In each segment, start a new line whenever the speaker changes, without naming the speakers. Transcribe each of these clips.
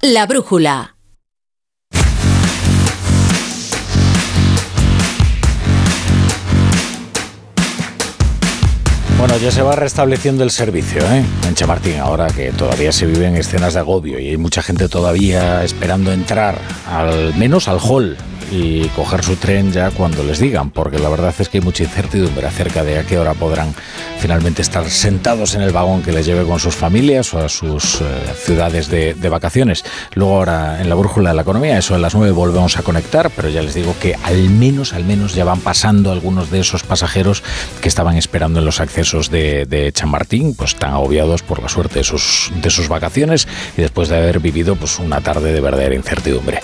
La brújula.
Bueno, ya se va restableciendo el servicio ¿eh? en Chamartín, ahora que todavía se viven escenas de agobio y hay mucha gente todavía esperando entrar, al menos al hall y coger su tren ya cuando les digan, porque la verdad es que hay mucha incertidumbre acerca de a qué hora podrán finalmente estar sentados en el vagón que les lleve con sus familias o a sus eh, ciudades de, vacaciones. Luego ahora en la brújula de la economía, eso a las 9 volvemos a conectar, pero ya les digo que al menos, al menos ya van pasando algunos de esos pasajeros que estaban esperando en los accesos de, de Chamartín, pues tan agobiados por la suerte de sus, de sus vacaciones y después de haber vivido pues una tarde de verdadera incertidumbre.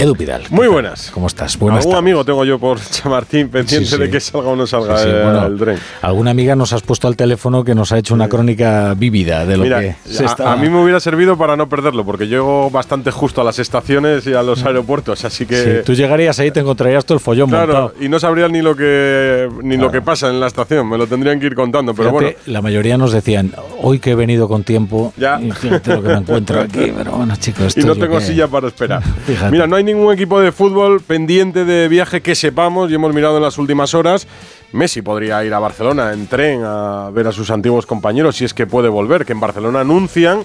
Edu Pidal.
Muy buenas.
¿Cómo estás? Buenas
Algún amigo tengo yo por Chamartín pendiente de que salga o no salga el, tren.
Alguna amiga nos has puesto al teléfono que nos ha hecho una crónica vívida de lo que
se a, a, mí me hubiera servido para no perderlo, porque llego bastante justo a las estaciones y a los aeropuertos, así que...
tú llegarías ahí y te encontrarías todo el follón
Claro, y no sabrías ni lo que ni lo que pasa en la estación, me lo tendrían que ir contando, pero bueno.
La mayoría nos decían, hoy que he venido con tiempo, ya. fíjate lo que me encuentro aquí, pero bueno, chicos...
y no tengo silla para esperar. Mira, no hay ningún equipo de fútbol pendiente de viaje que sepamos y hemos mirado en las últimas horas. Messi podría ir a Barcelona en tren a ver a sus antiguos compañeros si es que puede volver, que en Barcelona anuncian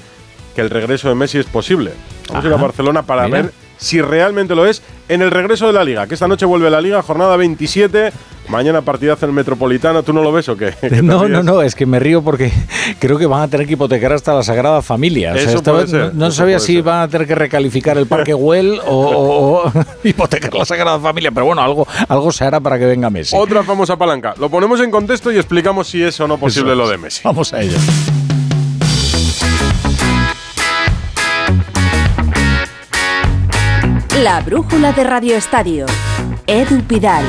que el regreso de Messi es posible. Vamos a ir a Barcelona para ver si realmente lo es en el regreso de la liga, que esta noche vuelve la liga, jornada 27, mañana partidazo en el Metropolitano, ¿tú no lo ves o qué?
No, no, no, es que me río porque creo que van a tener que hipotecar hasta la Sagrada Familia. no, sabía si van a tener que recalificar el Parque Güell o, hipotecar la Sagrada Familia, pero bueno, algo, algo se hará para que venga Messi.
Otra famosa palanca. Lo ponemos en contexto y explicamos si es o no posible lo de Messi.
Vamos a ello.
La brújula de Radio Estadio. Edu Pidal.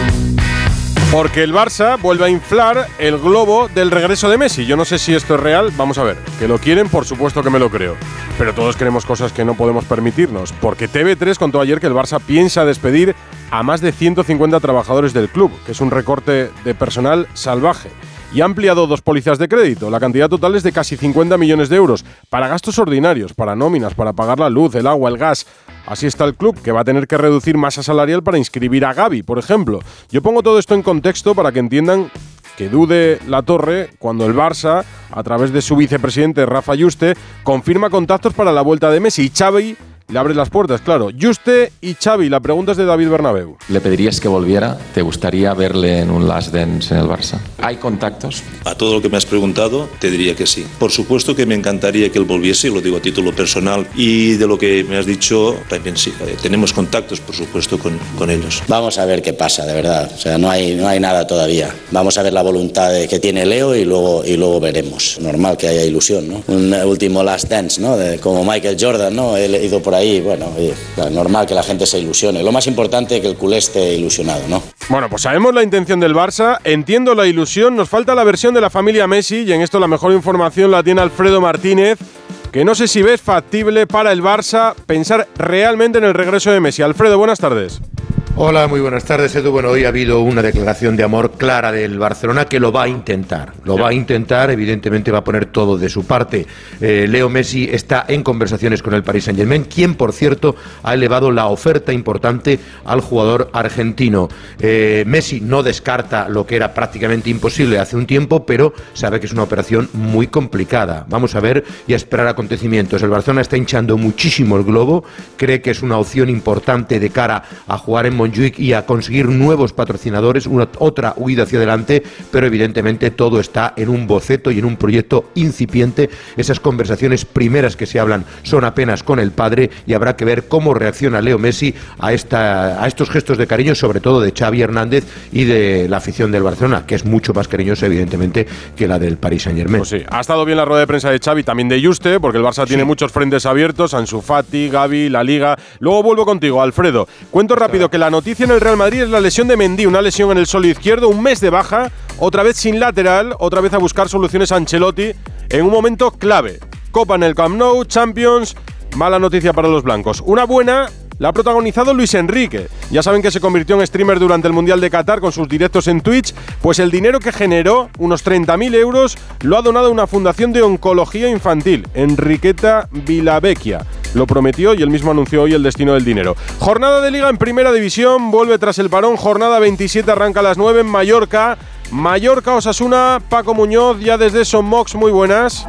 Porque el Barça vuelve a inflar el globo del regreso de Messi. Yo no sé si esto es real, vamos a ver. Que lo quieren, por supuesto que me lo creo. Pero todos queremos cosas que no podemos permitirnos. Porque TV3 contó ayer que el Barça piensa despedir a más de 150 trabajadores del club, que es un recorte de personal salvaje y ha ampliado dos pólizas de crédito. La cantidad total es de casi 50 millones de euros para gastos ordinarios, para nóminas, para pagar la luz, el agua, el gas. Así está el club, que va a tener que reducir masa salarial para inscribir a Gaby, por ejemplo. Yo pongo todo esto en contexto para que entiendan que dude la torre cuando el Barça, a través de su vicepresidente Rafa Yuste, confirma contactos para la vuelta de Messi y Xavi le abre las puertas, claro. Juste y Xavi, la pregunta es de David Bernabeu.
¿Le pedirías que volviera? ¿Te gustaría verle en un Last Dance en el Barça? ¿Hay contactos?
A todo lo que me has preguntado, te diría que sí. Por supuesto que me encantaría que él volviese, lo digo a título personal, y de lo que me has dicho, también sí. Eh, tenemos contactos, por supuesto, con, con ellos.
Vamos a ver qué pasa, de verdad. O sea, no hay, no hay nada todavía. Vamos a ver la voluntad que tiene Leo y luego, y luego veremos. Normal que haya ilusión, ¿no? Un último Last Dance, ¿no? como Michael Jordan, ¿no? He ido por ahí, bueno, normal que la gente se ilusione. Lo más importante es que el culé esté ilusionado, ¿no?
Bueno, pues sabemos la intención del Barça, entiendo la ilusión, nos falta la versión de la familia Messi y en esto la mejor información la tiene Alfredo Martínez, que no sé si ves factible para el Barça pensar realmente en el regreso de Messi. Alfredo, buenas tardes.
Hola, muy buenas tardes, Edu. Bueno, hoy ha habido una declaración de amor clara del Barcelona que lo va a intentar. Lo va a intentar, evidentemente va a poner todo de su parte. Eh, Leo Messi está en conversaciones con el Paris Saint-Germain, quien, por cierto, ha elevado la oferta importante al jugador argentino. Eh, Messi no descarta lo que era prácticamente imposible hace un tiempo, pero sabe que es una operación muy complicada. Vamos a ver y a esperar acontecimientos. El Barcelona está hinchando muchísimo el globo, cree que es una opción importante de cara a jugar en y a conseguir nuevos patrocinadores, una, otra huida hacia adelante, pero evidentemente todo está en un boceto y en un proyecto incipiente. Esas conversaciones primeras que se hablan son apenas con el padre y habrá que ver cómo reacciona Leo Messi a, esta, a estos gestos de cariño, sobre todo de Xavi Hernández y de la afición del Barcelona, que es mucho más cariñosa evidentemente que la del Paris Saint Germain.
Pues sí, ha estado bien la rueda de prensa de Xavi, también de Juste, porque el Barça tiene muchos frentes abiertos, Ansu Fati, Gaby, la Liga. Luego vuelvo contigo, Alfredo. Cuento rápido que la noticia en el Real Madrid es la lesión de Mendy, una lesión en el solo izquierdo, un mes de baja, otra vez sin lateral, otra vez a buscar soluciones a Ancelotti en un momento clave. Copa en el Camp Nou, Champions, mala noticia para los blancos. Una buena la ha protagonizado Luis Enrique. Ya saben que se convirtió en streamer durante el Mundial de Qatar con sus directos en Twitch, pues el dinero que generó, unos 30.000 euros, lo ha donado a una fundación de oncología infantil, Enriqueta Vilavecchia. Lo prometió y él mismo anunció hoy el destino del dinero. Jornada de liga en primera división, vuelve tras el parón, jornada 27 arranca a las 9 en Mallorca. Mallorca Osasuna, Paco Muñoz, ya desde Mox, muy buenas.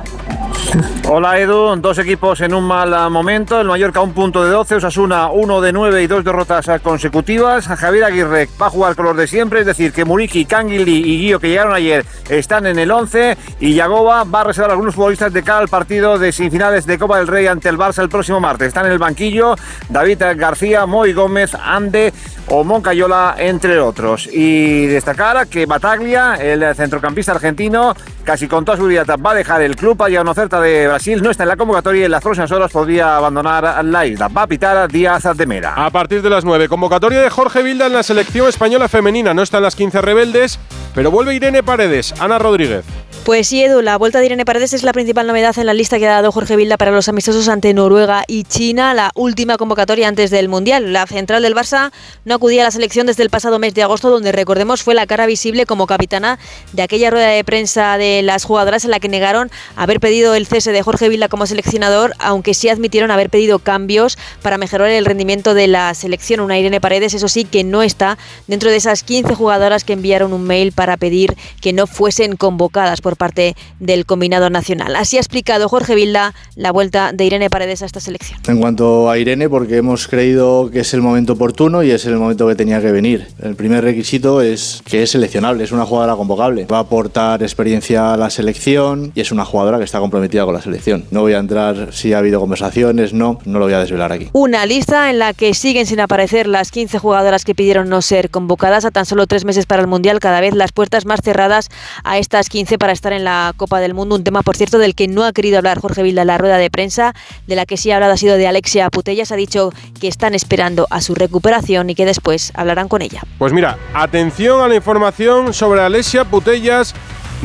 Hola Edu, dos equipos en un mal momento, el Mallorca un punto de 12, Osasuna uno de 9 y dos derrotas consecutivas. Javier Aguirre va a jugar con los de siempre, es decir, que Muriki, Canguili y Guío que llegaron ayer están en el 11 y Yagoba va a reservar a algunos futbolistas de cara al partido de semifinales de Copa del Rey ante el Barça el próximo martes. Están en el banquillo David García, Moy Gómez, Ande o Moncayola, entre otros. Y destacar que Bataglia, el centrocampista argentino, casi con toda su vida va a dejar el club, ha llegado de Brasil, no está en la convocatoria y en las próximas horas podría abandonar la isla. Va a pitar Díaz de Mera.
A partir de las 9, convocatoria de Jorge Vilda en la selección española femenina. No está en las 15 rebeldes, pero vuelve Irene Paredes. Ana Rodríguez.
Pues sí, Edu, la vuelta de Irene Paredes es la principal novedad en la lista que ha dado Jorge Vilda para los amistosos ante Noruega y China, la última convocatoria antes del Mundial. La central del Barça no acudía a la selección desde el pasado mes de agosto, donde recordemos fue la cara visible como capitana de aquella rueda de prensa de las jugadoras en la que negaron haber pedido el cese de Jorge Vilda como seleccionador, aunque sí admitieron haber pedido cambios para mejorar el rendimiento de la selección. Una Irene Paredes, eso sí, que no está dentro de esas 15 jugadoras que enviaron un mail para pedir que no fuesen convocadas por parte del combinado nacional. Así ha explicado Jorge Vilda la vuelta de Irene Paredes a esta selección.
En cuanto a Irene, porque hemos creído que es el momento oportuno y es el momento que tenía que venir. El primer requisito es que es seleccionable, es una jugadora convocable. Va a aportar experiencia a la selección y es una jugadora que está comprometida con la selección. No voy a entrar si ha habido conversaciones, no, no lo voy a desvelar aquí.
Una lista en la que siguen sin aparecer las 15 jugadoras que pidieron no ser convocadas a tan solo tres meses para el Mundial, cada vez las puertas más cerradas a estas 15 para estar en la Copa del Mundo. Un tema, por cierto, del que no ha querido hablar Jorge Vilda en la rueda de prensa, de la que sí ha hablado ha sido de Alexia Putellas. Ha dicho que están esperando a su recuperación y que después hablarán con ella.
Pues mira, atención a la información sobre Alexia Putellas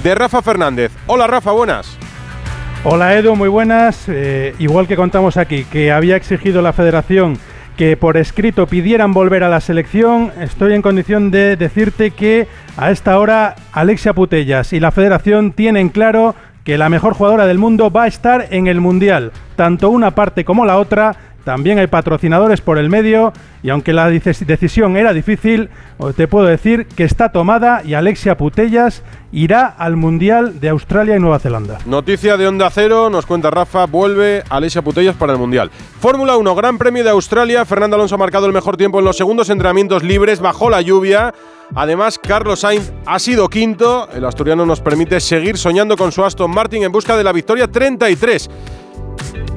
de Rafa Fernández. Hola Rafa, buenas.
Hola Edu, muy buenas. Eh, igual que contamos aquí, que había exigido la federación que por escrito pidieran volver a la selección, estoy en condición de decirte que a esta hora Alexia Putellas y la federación tienen claro que la mejor jugadora del mundo va a estar en el Mundial. Tanto una parte como la otra también hay patrocinadores por el medio y aunque la decisión era difícil, te puedo decir que está tomada y Alexia Putellas irá al Mundial de Australia y Nueva Zelanda.
Noticia de Onda Cero, nos cuenta Rafa, vuelve Alexia Putellas para el Mundial. Fórmula 1, Gran Premio de Australia, Fernando Alonso ha marcado el mejor tiempo en los segundos entrenamientos libres bajo la lluvia. Además, Carlos Sainz ha sido quinto. El asturiano nos permite seguir soñando con su Aston Martin en busca de la victoria 33.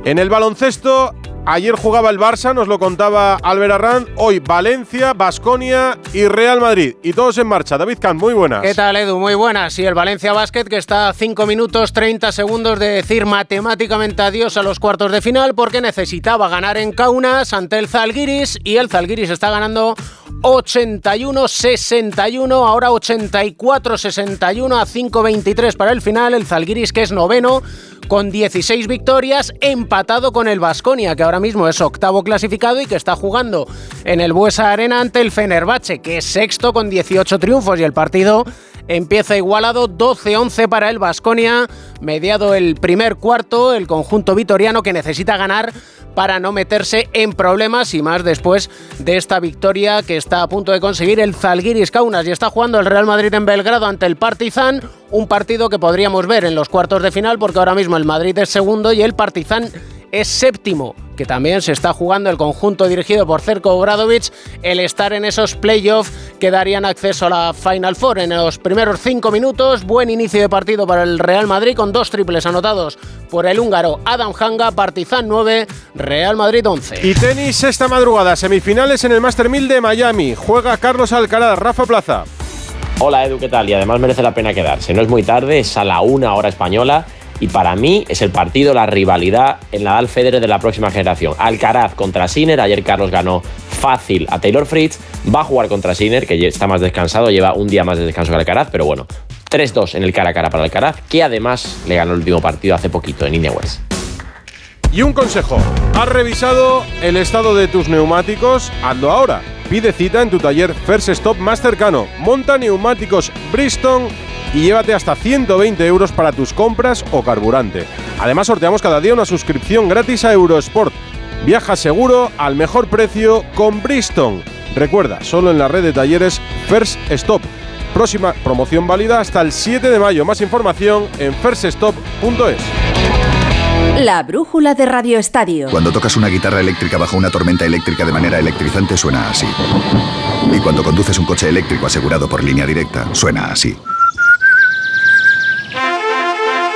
En el baloncesto, Ayer jugaba el Barça, nos lo contaba Albert Arran. Hoy Valencia, Basconia y Real Madrid. Y todos en marcha. David Kahn, muy buenas.
¿Qué tal, Edu? Muy buenas. Y el Valencia Basket que está a 5 minutos 30 segundos de decir matemáticamente adiós a los cuartos de final porque necesitaba ganar en Kaunas ante el Zalgiris y el Zalgiris está ganando 81-61, ahora 84-61 a 5-23 para el final. El Zalgiris que es noveno con 16 victorias, empatado con el Vasconia, que ahora mismo es octavo clasificado y que está jugando en el Buesa Arena ante el Fenerbahce, que es sexto con 18 triunfos y el partido empieza igualado 12-11 para el Vasconia, mediado el primer cuarto, el conjunto vitoriano que necesita ganar para no meterse en problemas y más después de esta victoria que está a punto de conseguir el Zalgiris Kaunas. Y está jugando el Real Madrid en Belgrado ante el Partizan, un partido que podríamos ver en los cuartos de final porque ahora mismo el Madrid es segundo y el Partizan es séptimo, que también se está jugando el conjunto dirigido por Cerco Obradovic, el estar en esos playoffs que darían acceso a la Final Four en los primeros cinco minutos. Buen inicio de partido para el Real Madrid con dos triples anotados por el húngaro Adam Hanga, Partizan 9, Real Madrid 11.
Y tenis esta madrugada, semifinales en el Master 1000 de Miami. Juega Carlos Alcaraz, Rafa Plaza.
Hola Edu, ¿qué tal? Y además merece la pena quedarse. No es muy tarde, es a la una hora española y para mí es el partido, la rivalidad en Nadal Federer de la próxima generación. Alcaraz contra Sinner, ayer Carlos ganó fácil a Taylor Fritz, va a jugar contra Sinner, que está más descansado, lleva un día más de descanso que Alcaraz, pero bueno, 3-2 en el cara a cara para Alcaraz, que además le ganó el último partido hace poquito en Indian
Y un consejo, ¿has revisado el estado de tus neumáticos? Hazlo ahora. Pide cita en tu taller First Stop más cercano. Monta neumáticos Bristol y llévate hasta 120 euros para tus compras o carburante. Además sorteamos cada día una suscripción gratis a Eurosport. Viaja seguro al mejor precio con Bristol. Recuerda, solo en la red de talleres First Stop. Próxima promoción válida hasta el 7 de mayo. Más información en firststop.es.
La brújula de Radio Estadio.
Cuando tocas una guitarra eléctrica bajo una tormenta eléctrica de manera electrizante suena así. Y cuando conduces un coche eléctrico asegurado por línea directa, suena así.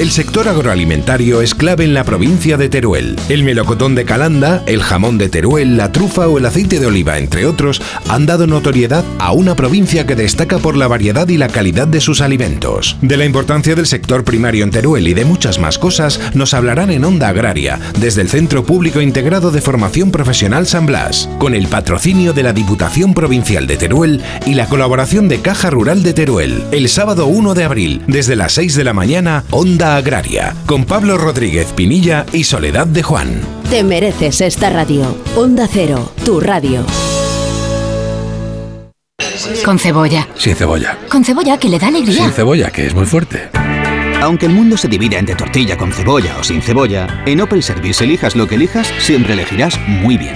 El sector agroalimentario es clave en la provincia de Teruel. El melocotón de Calanda, el jamón de Teruel, la trufa o el aceite de oliva, entre otros, han dado notoriedad a una provincia que destaca por la variedad y la calidad de sus alimentos. De la importancia del sector primario en Teruel y de muchas más cosas nos hablarán en Onda Agraria, desde el Centro Público Integrado de Formación Profesional San Blas, con el patrocinio de la Diputación Provincial de Teruel y la colaboración de Caja Rural de Teruel, el sábado 1 de abril, desde las 6 de la mañana, Onda Agraria, con Pablo Rodríguez Pinilla y Soledad de Juan.
Te mereces esta radio. Onda Cero, tu radio.
Con cebolla.
Sin cebolla.
Con cebolla que le da alegría.
Sin cebolla, que es muy fuerte.
Aunque el mundo se divida entre tortilla con cebolla o sin cebolla, en Opel Service elijas lo que elijas, siempre elegirás muy bien.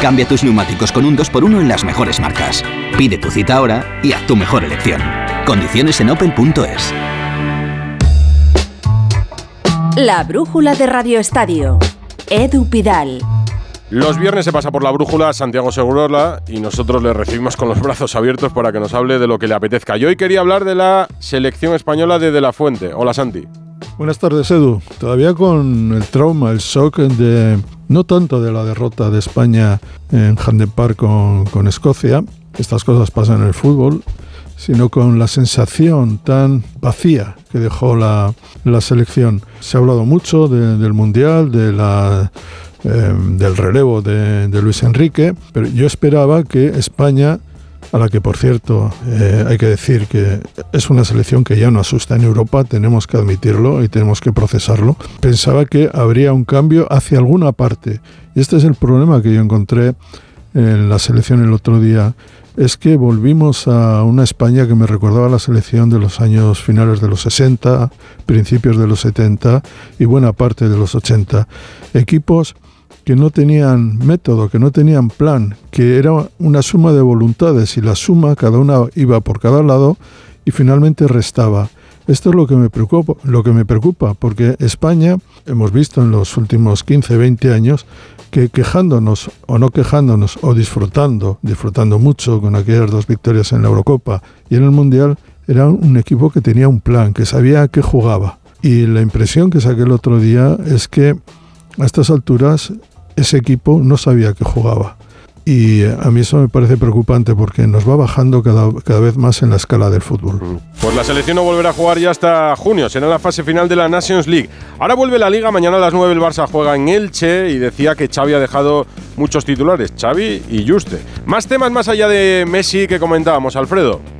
Cambia tus neumáticos con un 2x1 en las mejores marcas. Pide tu cita ahora y haz tu mejor elección. Condiciones en opel.es.
La brújula de Radio Estadio. Edu Pidal.
Los viernes se pasa por la brújula Santiago Segurola y nosotros le recibimos con los brazos abiertos para que nos hable de lo que le apetezca. Yo hoy quería hablar de la selección española de De La Fuente. Hola Santi.
Buenas tardes Edu. Todavía con el trauma, el shock de no tanto de la derrota de España en Hampden Park con, con Escocia, estas cosas pasan en el fútbol, sino con la sensación tan vacía que dejó la, la selección. Se ha hablado mucho de- del Mundial, de la, eh, del relevo de, de Luis Enrique, pero yo esperaba que España, a la que por cierto eh, hay que decir que es una selección que ya no asusta en Europa, tenemos que admitirlo y tenemos que procesarlo, pensaba que habría un cambio hacia alguna parte. Y este es el problema que yo encontré en la selección el otro día es que volvimos a una España que me recordaba la selección de los años finales de los 60, principios de los 70 y buena parte de los 80. Equipos que no tenían método, que no tenían plan, que era una suma de voluntades y la suma cada una iba por cada lado y finalmente restaba. Esto es lo que me preocupa, lo que me preocupa porque España hemos visto en los últimos 15, 20 años que quejándonos o no quejándonos o disfrutando, disfrutando mucho con aquellas dos victorias en la Eurocopa y en el Mundial, era un equipo que tenía un plan, que sabía qué jugaba. Y la impresión que saqué el otro día es que a estas alturas ese equipo no sabía a qué jugaba. Y a mí eso me parece preocupante porque nos va bajando cada, cada vez más en la escala del fútbol.
Pues la selección no volverá a jugar ya hasta junio, será la fase final de la Nations League. Ahora vuelve la liga, mañana a las 9 el Barça juega en Elche y decía que Xavi ha dejado muchos titulares, Xavi y Juste. Más temas más allá de Messi que comentábamos, Alfredo.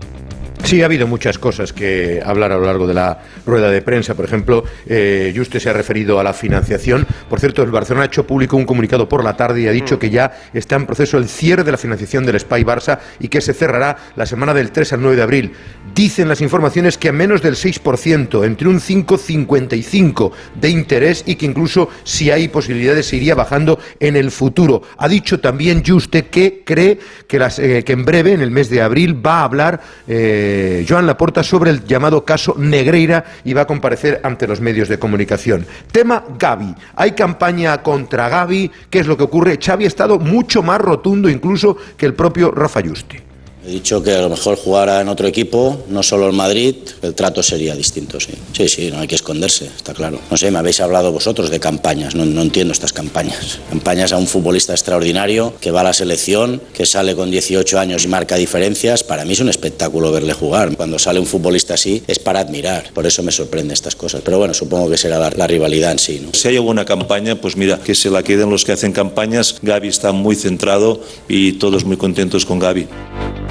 Sí, ha habido muchas cosas que hablar a lo largo de la rueda de prensa. Por ejemplo, eh, Juste se ha referido a la financiación. Por cierto, el Barcelona ha hecho público un comunicado por la tarde y ha dicho que ya está en proceso el cierre de la financiación del Spy Barça y que se cerrará la semana del 3 al 9 de abril. Dicen las informaciones que a menos del 6%, entre un 5,55% de interés y que incluso si hay posibilidades se iría bajando en el futuro. Ha dicho también Juste que cree que, las, eh, que en breve, en el mes de abril, va a hablar eh, Joan Laporta sobre el llamado caso Negreira y va a comparecer ante los medios de comunicación. Tema Gaby. Hay campaña contra Gaby. ¿Qué es lo que ocurre? Xavi ha estado mucho más rotundo incluso que el propio Rafa Juste.
He dicho que a lo mejor jugara en otro equipo, no solo en Madrid, el trato sería distinto, sí. Sí, sí, no hay que esconderse, está claro. No sé, me habéis hablado vosotros de campañas, no, no entiendo estas campañas. Campañas a un futbolista extraordinario que va a la selección, que sale con 18 años y marca diferencias. Para mí es un espectáculo verle jugar. Cuando sale un futbolista así es para admirar. Por eso me sorprende estas cosas. Pero bueno, supongo que será la, la rivalidad en sí. ¿no?
Si hay alguna campaña, pues mira, que se la queden los que hacen campañas. Gaby está muy centrado y todos muy contentos con Gaby.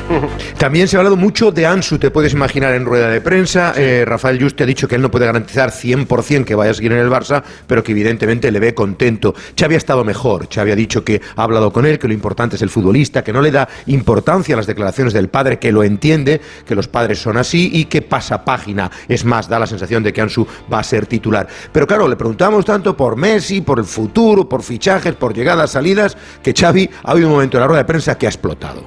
También se ha hablado mucho de Ansu, te puedes imaginar en rueda de prensa. Eh, Rafael Juste ha dicho que él no puede garantizar 100% que vaya a seguir en el Barça, pero que evidentemente le ve contento. Xavi ha estado mejor. Xavi ha dicho que ha hablado con él, que lo importante es el futbolista, que no le da importancia a las declaraciones del padre, que lo entiende, que los padres son así y que pasa página. Es más, da la sensación de que Ansu va a ser titular. Pero claro, le preguntamos tanto por Messi, por el futuro, por fichajes, por llegadas, salidas, que Xavi ha habido un momento en la rueda de prensa que ha explotado.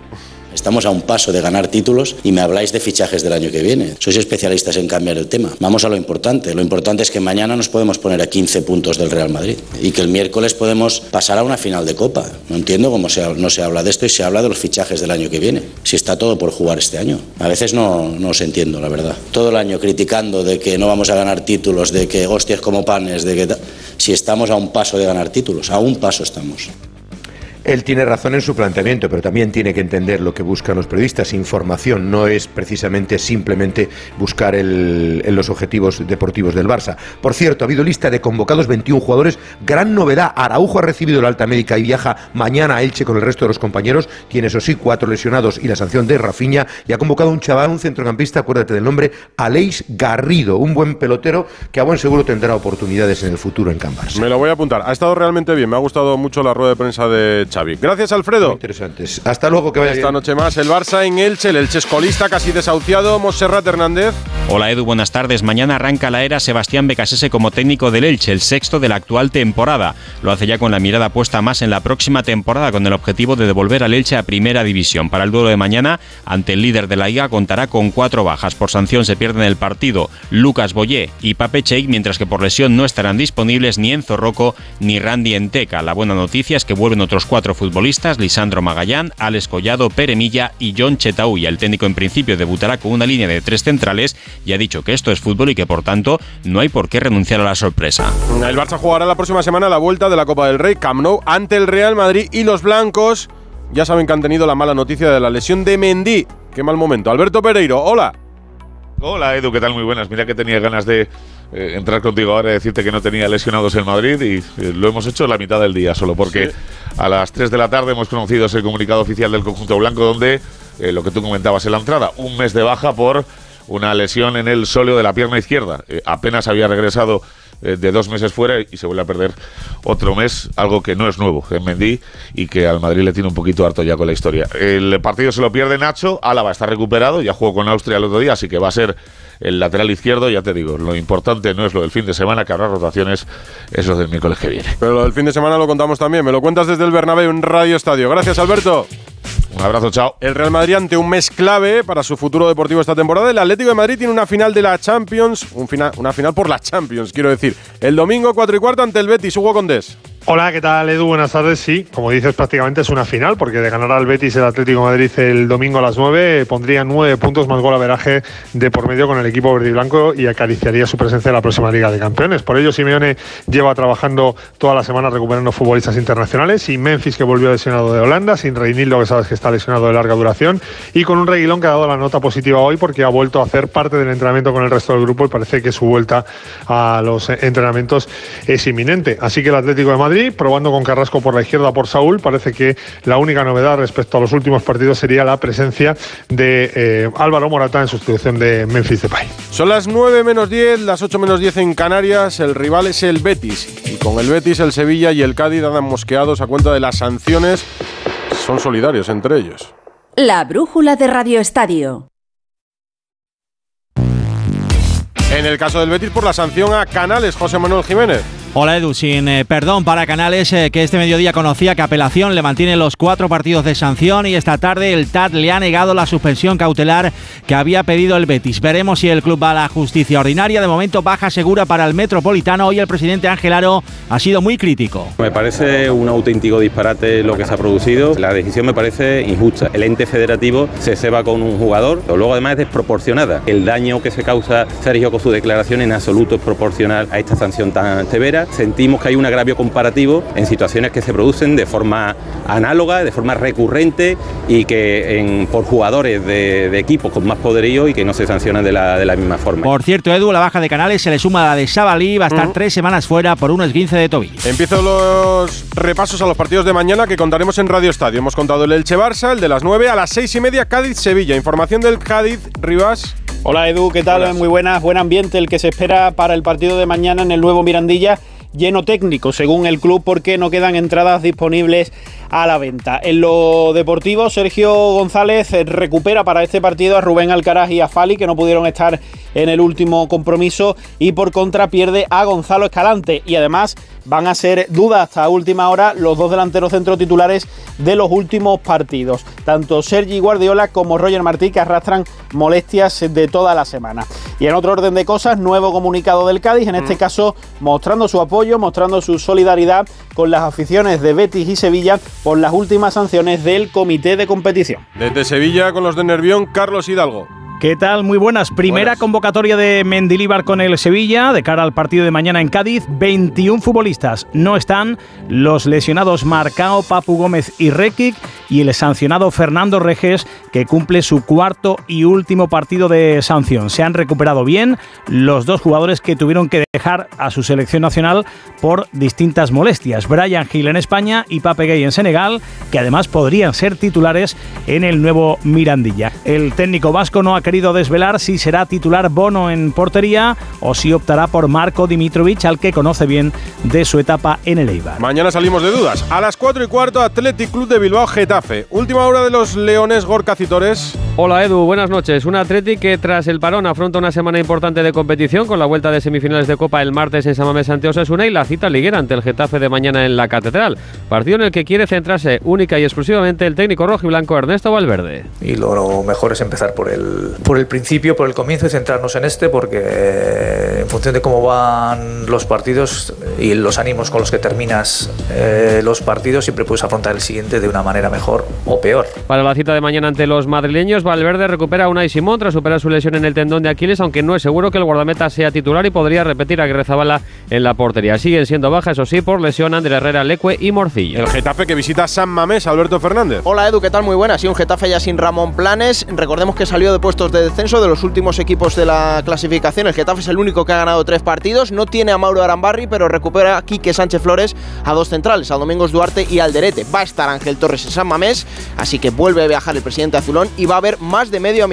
Estamos a un paso de ganar títulos y me habláis de fichajes del año que viene. Sois especialistas en cambiar el tema. Vamos a lo importante. Lo importante es que mañana nos podemos poner a 15 puntos del Real Madrid y que el miércoles podemos pasar a una final de Copa. No entiendo cómo no se habla de esto y se habla de los fichajes del año que viene. Si está todo por jugar este año. A veces no, no os entiendo, la verdad. Todo el año criticando de que no vamos a ganar títulos, de que hostias como panes, de que... Si estamos a un paso de ganar títulos, a un paso estamos.
Él tiene razón en su planteamiento, pero también tiene que entender lo que buscan los periodistas. Información no es precisamente simplemente buscar el- los objetivos deportivos del Barça. Por cierto, ha habido lista de convocados 21 jugadores. Gran novedad, Araujo ha recibido la alta médica y viaja mañana a Elche con el resto de los compañeros. Tiene, eso sí, cuatro lesionados y la sanción de Rafinha. Y ha convocado un chaval, un centrocampista, acuérdate del nombre, Aleix Garrido, un buen pelotero que a buen seguro tendrá oportunidades en el futuro en Can.
Me lo voy a apuntar. Ha estado realmente bien. Me ha gustado mucho la rueda de prensa de Xavi. Gracias, Alfredo.
Interesantes. Hasta luego, que vaya
Esta
bien.
noche más el Barça en Elche. El Elche es colista, casi desahuciado. Monserrat Hernández.
Hola Edu, buenas tardes. Mañana arranca la era Sebastián Becasese como técnico del Elche, el sexto de la actual temporada. Lo hace ya con la mirada puesta más en la próxima temporada con el objetivo de devolver al Elche a primera división. Para el duelo de mañana, ante el líder de la liga, contará con cuatro bajas. Por sanción se pierden el partido Lucas Boyé y Pape Cheik, mientras que por lesión no estarán disponibles ni Enzo Rocco ni Randy Enteca. La buena noticia es que vuelven otros cuatro futbolistas, Lisandro Magallán, Alex Collado, Pere Milla y John Chetauya. El técnico en principio debutará con una línea de tres centrales y ha dicho que esto es fútbol y que por tanto no hay por qué renunciar a la sorpresa.
El Barça jugará la próxima semana la vuelta de la Copa del Rey, Camp Nou, ante el Real Madrid y los blancos. Ya saben que han tenido la mala noticia de la lesión de Mendy. Qué mal momento. Alberto Pereiro, hola.
Hola Edu, ¿qué tal? Muy buenas. Mira que tenía ganas de eh, entrar contigo ahora y decirte que no tenía lesionados en Madrid y eh, lo hemos hecho la mitad del día solo porque a las 3 de la tarde hemos conocido ese comunicado oficial del conjunto blanco donde eh, lo que tú comentabas en la entrada, un mes de baja por una lesión en el sóleo de la pierna izquierda. Apenas había regresado de dos meses fuera y se vuelve a perder otro mes, algo que no es nuevo en Mendy y que al Madrid le tiene un poquito harto ya con la historia. El partido se lo pierde Nacho, Álava está recuperado, ya jugó con Austria el otro día, así que va a ser el lateral izquierdo, ya te digo, lo importante no es lo del fin de semana, que habrá rotaciones, es lo del miércoles que viene.
Pero lo del fin de semana lo contamos también. Me lo cuentas desde el Bernabéu en Radio Estadio. Gracias, Alberto.
Un abrazo, chao.
El Real Madrid ante un mes clave para su futuro deportivo esta temporada. El Atlético de Madrid tiene una final de la Champions, un final, una final por la Champions, quiero decir. El domingo 4 y cuarto ante el Betis, Hugo Condés.
Hola, ¿qué tal Edu? Buenas tardes. Sí, como dices, prácticamente es una final, porque de ganar al Betis el Atlético Madrid el domingo a las 9, pondría nueve puntos más gol averaje de por medio con el equipo verde y blanco y acariciaría su presencia en la próxima Liga de Campeones. Por ello, Simeone lleva trabajando toda la semana recuperando futbolistas internacionales, sin Memphis que volvió lesionado de Holanda, sin Reinildo que sabes que está lesionado de larga duración y con un Reguilón que ha dado la nota positiva hoy porque ha vuelto a hacer parte del entrenamiento con el resto del grupo y parece que su vuelta a los entrenamientos es inminente. Así que el Atlético de Madrid, probando con Carrasco por la izquierda por Saúl, parece que la única novedad respecto a los últimos partidos sería la presencia de eh, Álvaro Morata en sustitución de Memphis Depay.
Son las 9 menos 10, las 8 menos 10 en Canarias. El rival es el Betis. Y con el Betis, el Sevilla y el Cádiz andan mosqueados a cuenta de las sanciones. Son solidarios entre ellos.
La brújula de Radio Estadio.
En el caso del Betis, por la sanción a Canales, José Manuel Jiménez.
Hola Edu, sin eh, perdón para Canales eh, que este mediodía conocía que apelación le mantiene los cuatro partidos de sanción y esta tarde el TAT le ha negado la suspensión cautelar que había pedido el Betis. Veremos si el club va a la justicia ordinaria. De momento baja segura para el Metropolitano. Hoy el presidente Ángel Aro ha sido muy crítico.
Me parece un auténtico disparate lo que se ha producido. La decisión me parece injusta. El ente federativo se ceba con un jugador, luego además es desproporcionada. El daño que se causa Sergio con su declaración en absoluto es proporcional a esta sanción tan severa sentimos que hay un agravio comparativo en situaciones que se producen de forma análoga, de forma recurrente y que por jugadores de, equipos con más poderío y que no se sancionan de la, de la misma forma.
Por cierto, Edu, la baja de Canales se le suma a la de Sabalí, va a estar tres semanas fuera por un esguince de tobillo.
Empiezo los repasos a los partidos de mañana que contaremos en Radio Estadio. Hemos contado el Elche Barça, el de las 9 a las 6 y media Cádiz-Sevilla. Información del Cádiz, Rivas.
Hola Edu, ¿qué tal? Muy buenas, buen ambiente el que se espera para el partido de mañana en el nuevo Mirandilla lleno técnico, según el club, porque no quedan entradas disponibles a la venta. En lo deportivo, Sergio González recupera para este partido a Rubén Alcaraz y a Fali, que no pudieron estar en el último compromiso, y por contra pierde a Gonzalo Escalante. Y además van a ser dudas hasta última hora los dos delanteros centro titulares de los últimos partidos. Tanto Sergi Guardiola como Roger Martí, que arrastran molestias de toda la semana. Y en otro orden de cosas, nuevo comunicado del Cádiz, en este mm. caso mostrando su apoyo, mostrando su solidaridad con las aficiones de Betis y Sevilla por las últimas sanciones del comité de competición.
Desde Sevilla con los de Nervión, Carlos Hidalgo.
¿Qué tal? Muy buenas. Primera convocatoria de Mendilíbar con el Sevilla de cara al partido de mañana en Cádiz. 21 futbolistas. No están los lesionados Marcao, Papu Gómez y Rekic y el sancionado Fernando Reges que cumple su cuarto y último partido de sanción. Se han recuperado bien los dos jugadores que tuvieron que dejar a su selección nacional por distintas molestias. Brian Gil en España y Pape Gay en Senegal, que además podrían ser titulares en el nuevo Mirandilla. El técnico vasco no ha querido desvelar si será titular Bono en portería o si optará por Marco Dimitrovic, al que conoce bien de su etapa en el Eibar.
Mañana salimos de dudas. A las 4 y cuarto, Athletic Club de Bilbao Getafe. Última hora de los Leones Gorka Citores.
Hola Edu, buenas noches. Un Athletic que tras el parón afronta una semana importante de competición con la vuelta de semifinales de Copa el martes en Samamés ante Osasuna y la cita liguera ante el Getafe de mañana en la Catedral. Partido en el que quiere centrarse única y exclusivamente el técnico rojo y blanco Ernesto Valverde.
Y lo mejor es empezar por el, por el principio, por el comienzo y centrarnos en este, porque eh, en función de cómo van los partidos y los ánimos con los que terminas eh, los partidos, siempre puedes afrontar el siguiente de una manera mejor o peor.
Para la cita de mañana ante los madrileños, Valverde recupera a Unai Simón tras superar su lesión en el tendón de Aquiles, aunque no es seguro que el guardameta sea titular y podría repetir a Guerrezabala en la portería. Siguen siendo bajas, eso sí, por lesión André Herrera, Lecue y Morcillo.
El Getafe que visita San Mamés, Alberto Fernández.
Hola Edu, ¿qué tal? Muy buenas. Sí, un Getafe ya sin Ramón Planes. Recordemos que salió de puestos de descenso de los últimos equipos de la clasificación. El Getafe es el único que ha ganado tres partidos. No tiene a Mauro Arambarri, pero recupera a Quique Sánchez Flores a dos centrales, a Domingos Duarte y Alderete. Va a estar Ángel Torres en San Mamés, así que vuelve a viajar el presidente Azulón y va a haber más de medio,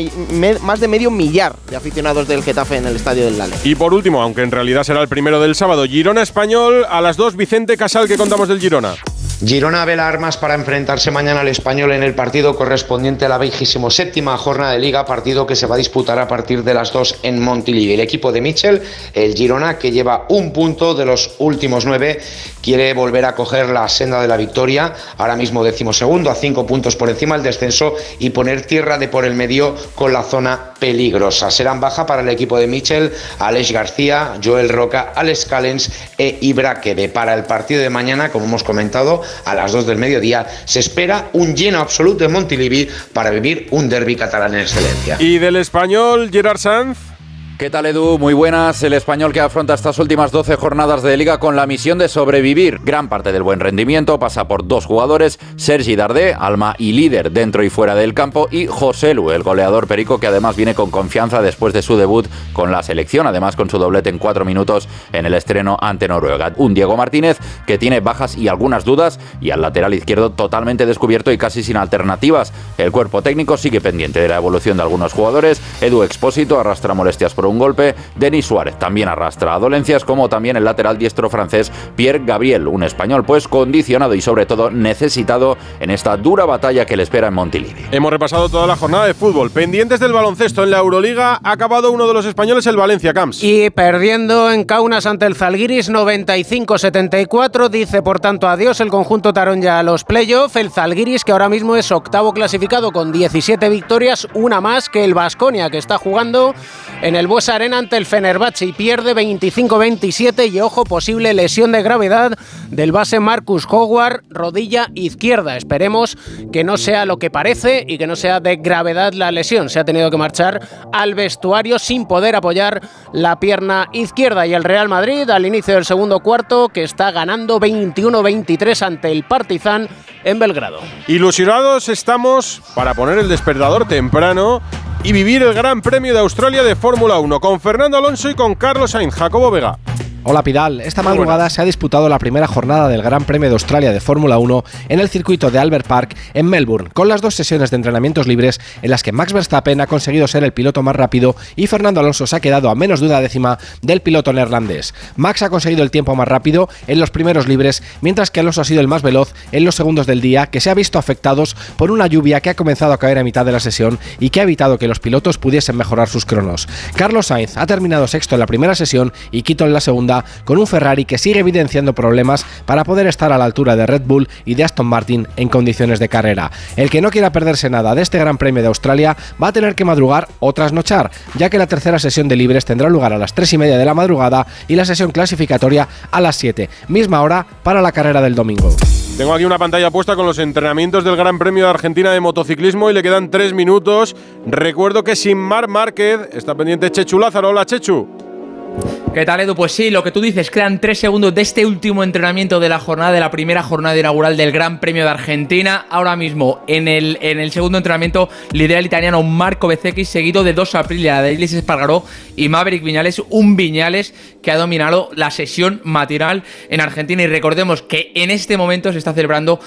más de medio millar de aficionados del Getafe en el estadio del Lale.
Y por último, aunque en realidad será el primero del sábado, Girona Español a las dos, Vicente Casal, que contamos del Girona.
Girona ve las armas para enfrentarse mañana al español en el partido correspondiente a la vigésimo séptima jornada de liga, partido que se va a disputar a partir de las 2 en Montilivi. El equipo de Michel, el Girona, que lleva un punto de los últimos nueve, quiere volver a coger la senda de la victoria, ahora mismo segundo a cinco puntos por encima del descenso y poner tierra de por el medio con la zona peligrosa. Serán baja para el equipo de Michel, Alex García, Joel Roca, Alex Callens e Ibra Quede. Para el partido de mañana, como hemos comentado, a las 2 del mediodía, se espera un lleno absoluto en Montilivi para vivir un derby catalán en excelencia.
¿Y del español Gerard Sanz?
¿Qué tal Edu? Muy buenas. El español que afronta estas últimas 12 jornadas de liga con la misión de sobrevivir. Gran parte del buen rendimiento pasa por dos jugadores, Sergi Dardé, alma y líder dentro y fuera del campo, y José Lu, el goleador perico que además viene con confianza después de su debut con la selección, además con su doblete en cuatro minutos en el estreno ante Noruega. Un Diego Martínez que tiene bajas y algunas dudas y al lateral izquierdo totalmente descubierto y casi sin alternativas. El cuerpo técnico sigue pendiente de la evolución de algunos jugadores. Edu Expósito arrastra molestias por un golpe. Denis Suárez también arrastra dolencias, como también el lateral diestro francés Pierre Gabriel, un español pues condicionado y sobre todo necesitado en esta dura batalla que le espera en Montilivi.
Hemos repasado toda la jornada de fútbol. Pendientes del baloncesto en la Euroliga, ha acabado uno de los españoles, el Valencia Camps.
Y perdiendo en Kaunas ante el Zalgiris 95-74, dice por tanto adiós el conjunto tarón ya a los playoffs. El Zalgiris que ahora mismo es octavo clasificado con 17 victorias, una más que el Vasconia que está jugando en el Bues Arena ante el Fenerbahce y pierde 25-27 y ojo posible lesión de gravedad del base Marcus Howard, rodilla izquierda. Esperemos que no sea lo que parece y que no sea de gravedad la lesión. Se ha tenido que marchar al vestuario sin poder apoyar la pierna izquierda y el Real Madrid al inicio del segundo cuarto que está ganando 21-23 ante el Partizan en Belgrado.
Ilusionados estamos para poner el despertador temprano y vivir el Gran Premio de Australia de Fórmula 1 con Fernando Alonso y con Carlos Sainz. Jacobo Vega.
Hola Pidal, esta madrugada se ha disputado la primera jornada del Gran Premio de Australia de Fórmula 1 en el circuito de Albert Park en Melbourne, con las dos sesiones de entrenamientos libres en las que Max Verstappen ha conseguido ser el piloto más rápido y Fernando Alonso se ha quedado a menos de una décima del piloto neerlandés. Max ha conseguido el tiempo más rápido en los primeros libres, mientras que Alonso ha sido el más veloz en los segundos del día, que se ha visto afectados por una lluvia que ha comenzado a caer a mitad de la sesión y que ha evitado que los pilotos pudiesen mejorar sus cronos. Carlos Sainz ha terminado sexto en la primera sesión y quinto en la segunda, con un Ferrari que sigue evidenciando problemas para poder estar a la altura de Red Bull y de Aston Martin en condiciones de carrera. El que no quiera perderse nada de este Gran Premio de Australia va a tener que madrugar o trasnochar, ya que la tercera sesión de libres tendrá lugar a las 3 y media de la madrugada y la sesión clasificatoria a las 7, misma hora para la carrera del domingo.
Tengo aquí una pantalla puesta con los entrenamientos del Gran Premio de Argentina de motociclismo y le quedan tres minutos. Recuerdo que sin Mar Márquez está pendiente Chechu Lázaro. Hola Chechu.
¿Qué tal, Edu? Pues sí, lo que tú dices, quedan tres segundos de este último entrenamiento de la jornada, de la primera jornada inaugural del Gran Premio de Argentina. Ahora mismo, en el, en el segundo entrenamiento, lidera el italiano Marco Bezzecchi, seguido de dos Aprilia, de Ilis Espargaró y Maverick Viñales, un Viñales que ha dominado la sesión matinal en Argentina. Y recordemos que en este momento se está celebrando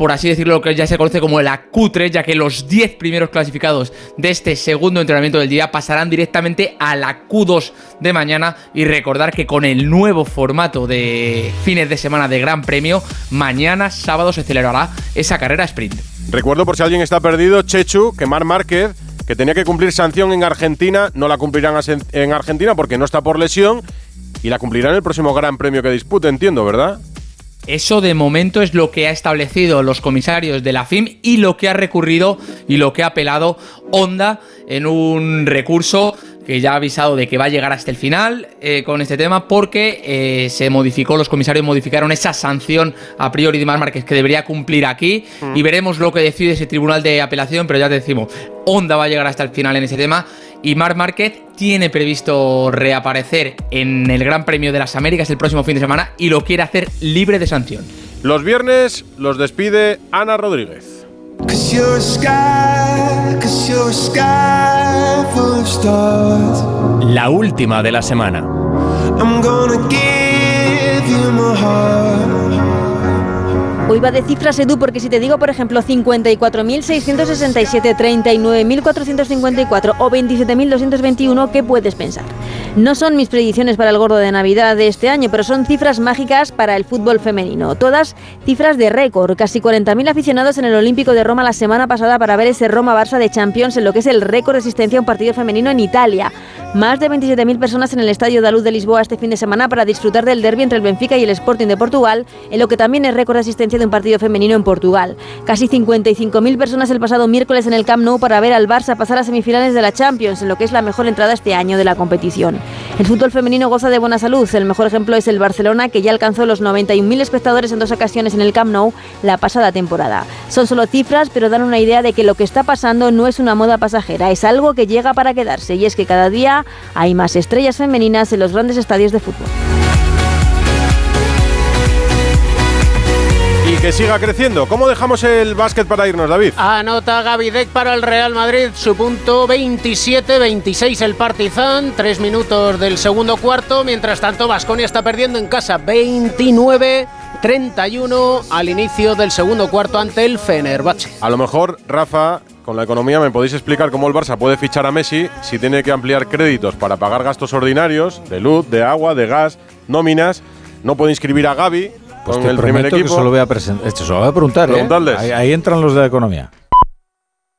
por así decirlo, lo que ya se conoce como la Q3, ya que los 10 primeros clasificados de este segundo entrenamiento del día pasarán directamente a la Q2 de mañana. Y recordar que con el nuevo formato de fines de semana de Gran Premio, mañana sábado se celebrará esa carrera sprint.
Recuerdo por si alguien está perdido, Chechu, que Mar Márquez, que tenía que cumplir sanción en Argentina, no la cumplirán en Argentina porque no está por lesión y la cumplirá en el próximo Gran Premio que dispute, entiendo, ¿verdad?
Eso de momento es lo que ha establecido los comisarios de la FIM y lo que ha recurrido y lo que ha apelado Honda en un recurso que ya ha avisado de que va a llegar hasta el final eh, con este tema porque eh, se modificó, los comisarios modificaron esa sanción a priori de Mar Márquez que debería cumplir aquí
Mm.
y veremos lo que decide ese tribunal de apelación, pero ya te decimos, Honda va a llegar hasta el final en ese tema y Mar Márquez tiene previsto reaparecer en el Gran Premio de las Américas el próximo fin de semana y lo quiere hacer libre de sanción.
Los viernes los despide Ana Rodríguez.
La última de la semana.
Hoy va de cifras, Edu, porque si te digo, por ejemplo, 54.667, 39.454 o 27.221, ¿qué puedes pensar? No son mis predicciones para el gordo de Navidad de este año, pero son cifras mágicas para el fútbol femenino. Todas cifras de récord. Casi 40.000 aficionados en el Olímpico de Roma la semana pasada para ver ese Roma-Barça de Champions en lo que es el récord de asistencia a un partido femenino en Italia. Más de 27.000 personas en el Estadio da Luz de Lisboa este fin de semana para disfrutar del derbi entre el Benfica y el Sporting de Portugal, en lo que también es récord de asistencia de un partido femenino en Portugal. Casi 55.000 personas el pasado miércoles en el Camp Nou para ver al Barça pasar a semifinales de la Champions, en lo que es la mejor entrada este año de la competición. El fútbol femenino goza de buena salud. El mejor ejemplo es el Barcelona, que ya alcanzó los 91.000 espectadores en dos ocasiones en el Camp Nou la pasada temporada. Son solo cifras, pero dan una idea de que lo que está pasando no es una moda pasajera, es algo que llega para quedarse, y es que cada día hay más estrellas femeninas en los grandes estadios de fútbol.
Y que siga creciendo. ¿Cómo dejamos el básquet para irnos, David?
Anota Gavidec para el Real Madrid, su punto 27-26 el Partizan, tres minutos del segundo cuarto, mientras tanto Vasconia está perdiendo en casa 29-31 al inicio del segundo cuarto ante el Fenerbahce.
A lo mejor, Rafa, con la economía, ¿me podéis explicar cómo el Barça puede fichar a Messi si tiene que ampliar créditos para pagar gastos ordinarios de luz, de agua, de gas, nóminas? No puede inscribir a Gaby
Pues
con
te
el primer equipo.
que se lo voy a presentar. Esto se lo voy a preguntar, ¿eh?
Preguntadles.
Ahí, ahí entran los de la economía.